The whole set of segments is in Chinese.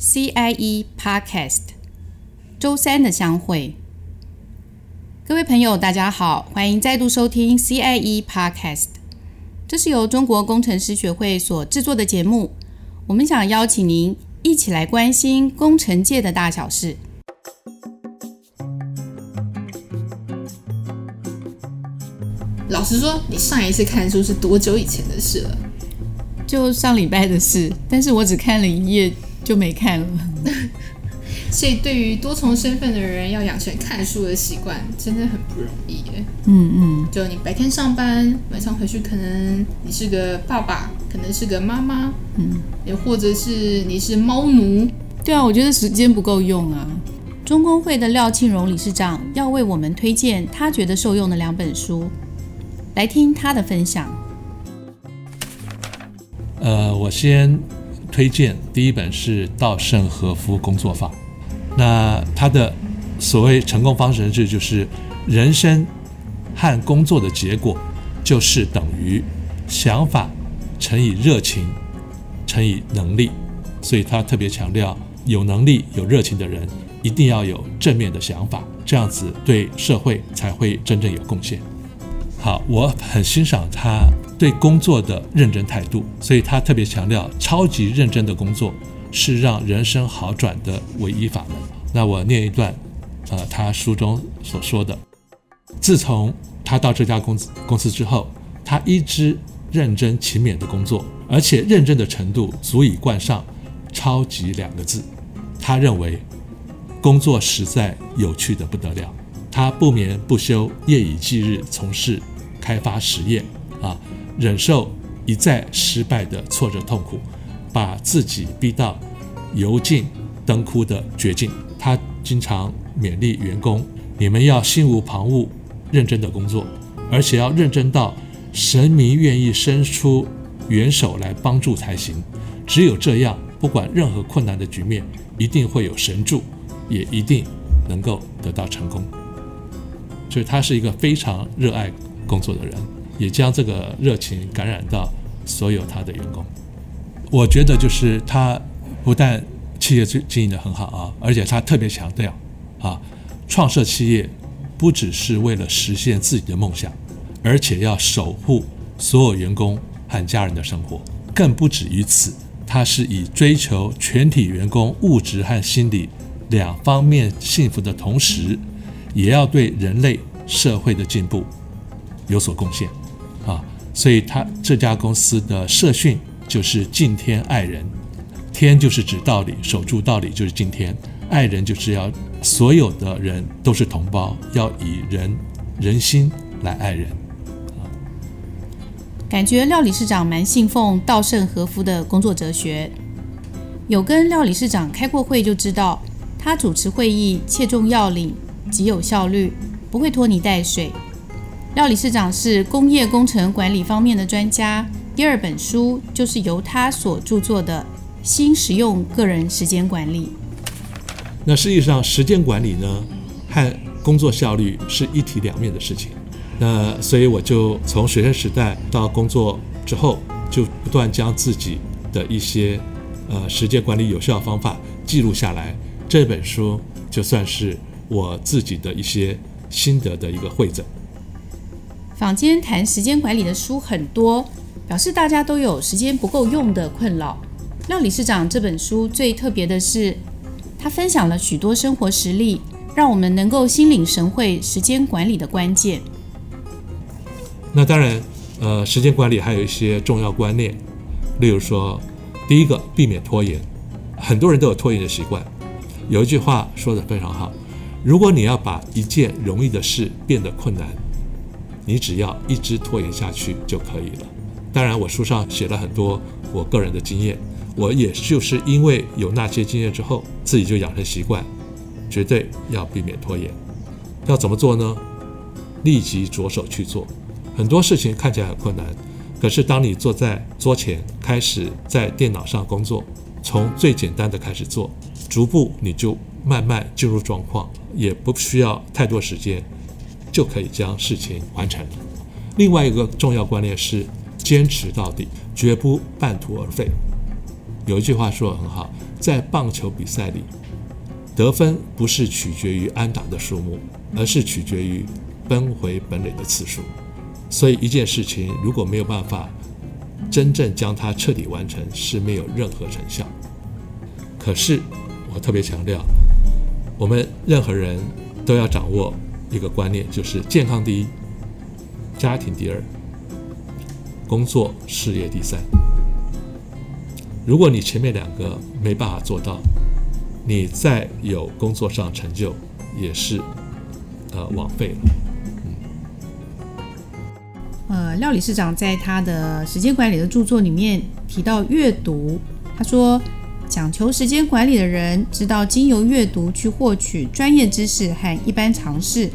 CIE Podcast 周三的相会。各位朋友，大家好，欢迎再度收听 CIE Podcast。这是由中国工程师学会所制作的节目。我们想邀请您一起来关心工程界的大小事。老实说，你上一次看书是多久以前的事了？就上礼拜的事，但是我只看了一页就没看了。所以，对于多重身份的人，要养成看书的习惯，真的很不容易耶。嗯嗯，就你白天上班，晚上回去，可能你是个爸爸，可能是个妈妈，嗯，也或者是你是猫奴。对啊，我觉得时间不够用啊。中工会的廖庆荣理事长要为我们推荐他觉得受用的两本书，来听他的分享。呃，我先推荐第一本是稻盛和夫工作法。那他的所谓成功方程式就是人生和工作的结果就是等于想法乘以热情乘以能力，所以他特别强调有能力有热情的人一定要有正面的想法，这样子对社会才会真正有贡献。好，我很欣赏他对工作的认真态度，所以他特别强调超级认真的工作。是让人生好转的唯一法门。那我念一段，呃，他书中所说的：自从他到这家公司公司之后，他一直认真勤勉的工作，而且认真的程度足以冠上“超级”两个字。他认为工作实在有趣的不得了，他不眠不休，夜以继日从事开发实验，啊，忍受一再失败的挫折痛苦。把自己逼到油尽灯枯的绝境。他经常勉励员工：“你们要心无旁骛，认真的工作，而且要认真到神明愿意伸出援手来帮助才行。只有这样，不管任何困难的局面，一定会有神助，也一定能够得到成功。”所以，他是一个非常热爱工作的人，也将这个热情感染到所有他的员工。我觉得就是他不但企业经营得很好啊，而且他特别强调啊，创设企业不只是为了实现自己的梦想，而且要守护所有员工和家人的生活，更不止于此。他是以追求全体员工物质和心理两方面幸福的同时，也要对人类社会的进步有所贡献。所以他这家公司的社训。就是敬天爱人，天就是指道理，守住道理就是敬天，爱人就是要所有的人都是同胞，要以人人心来爱人。感觉廖理事长蛮信奉稻盛和夫的工作哲学，有跟廖理事长开过会就知道，他主持会议切中要领，极有效率，不会拖泥带水。廖理事长是工业工程管理方面的专家。第二本书就是由他所著作的《新实用个人时间管理》。那实际上，时间管理呢，和工作效率是一体两面的事情。那所以我就从学生时代到工作之后，就不断将自己的一些呃时间管理有效方法记录下来。这本书就算是我自己的一些心得的一个汇整。坊间谈时间管理的书很多。表示大家都有时间不够用的困扰。廖理事长这本书最特别的是，他分享了许多生活实例，让我们能够心领神会时间管理的关键。那当然，呃，时间管理还有一些重要观念，例如说，第一个，避免拖延。很多人都有拖延的习惯。有一句话说得非常好：如果你要把一件容易的事变得困难，你只要一直拖延下去就可以了。当然，我书上写了很多我个人的经验，我也就是因为有那些经验之后，自己就养成习惯，绝对要避免拖延。要怎么做呢？立即着手去做。很多事情看起来很困难，可是当你坐在桌前，开始在电脑上工作，从最简单的开始做，逐步你就慢慢进入状况，也不需要太多时间，就可以将事情完成。另外一个重要观念是，坚持到底，绝不半途而废。有一句话说得很好，在棒球比赛里，得分不是取决于安打的数目，而是取决于奔回本垒的次数。所以一件事情如果没有办法真正将它彻底完成，是没有任何成效。可是我特别强调，我们任何人都要掌握一个观念，就是健康第一，家庭第二，工作事业第三。如果你前面两个没办法做到，你再有工作上成就也是呃枉费了。呃，廖理事长在他的时间管理的著作里面提到阅读，他说，讲求时间管理的人知道，经由阅读去获取专业知识和一般常识，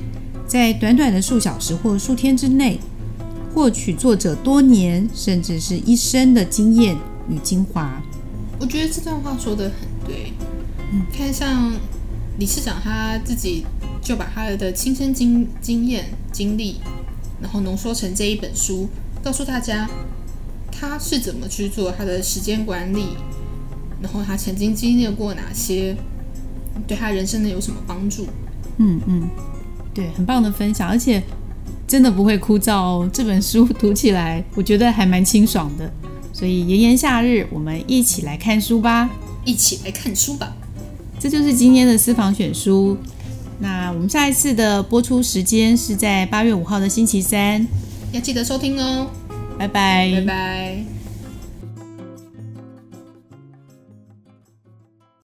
在短短的数小时或数天之内，获取作者多年甚至是一生的经验与精华。我觉得这段话说得很对。嗯，看像理事长他自己就把他的亲身经经验经历。然后浓缩成这一本书，告诉大家他是怎么去做他的时间管理，然后他曾经经历过哪些，对他人生的有什么帮助？嗯嗯，对，很棒的分享，而且真的不会枯燥哦。这本书读起来，我觉得还蛮清爽的。所以炎炎夏日，我们一起来看书吧，一起来看书吧。这就是今天的私房选书。那我们下一次的播出时间是在八月五号的星期三，要记得收听哦。拜拜，拜拜。